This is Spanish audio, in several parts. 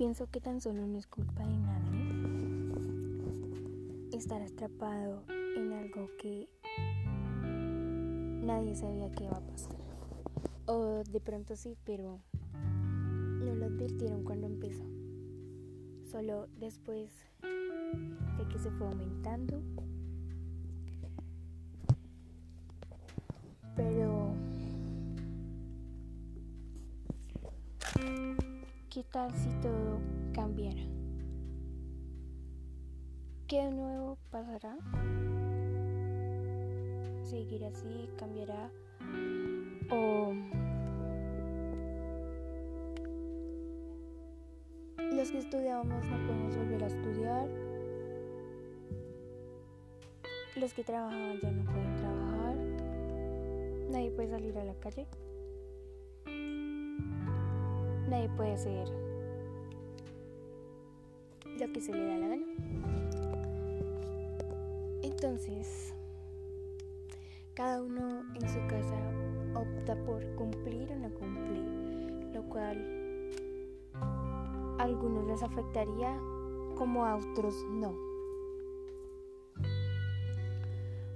pienso que tan solo no es culpa de nadie estar atrapado en algo que nadie sabía que iba a pasar. O de pronto sí, pero no lo advirtieron cuando empezó. Solo después de que se fue aumentando. Pero ¿Qué tal si todo cambiara? ¿Qué de nuevo pasará? ¿Seguirá así? ¿Cambiará? ¿O los que estudiábamos no podemos volver a estudiar? ¿Los que trabajaban ya no pueden trabajar? ¿Nadie puede salir a la calle? Nadie puede hacer lo que se le da la gana. Entonces, cada uno en su casa opta por cumplir o no cumplir, lo cual a algunos les afectaría como a otros no.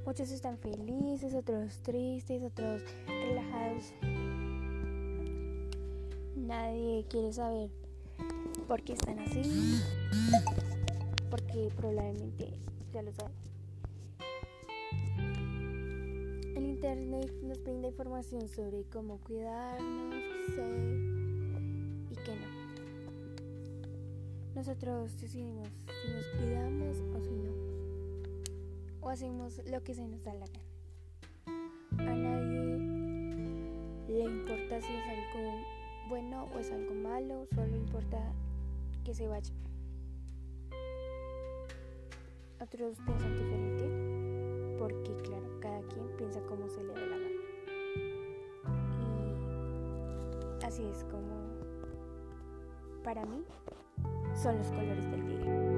Muchos están felices, otros tristes, otros relajados Nadie quiere saber por qué están así, porque probablemente ya lo saben. El internet nos brinda información sobre cómo cuidarnos, qué y qué no. Nosotros decidimos si nos cuidamos o si no. O hacemos lo que se nos da la gana. A nadie le importa si es algo bueno o es algo malo, solo importa que se vaya. Otros piensan diferente, porque claro, cada quien piensa como se le dé la gana. Y así es como, para mí, son los colores del tigre.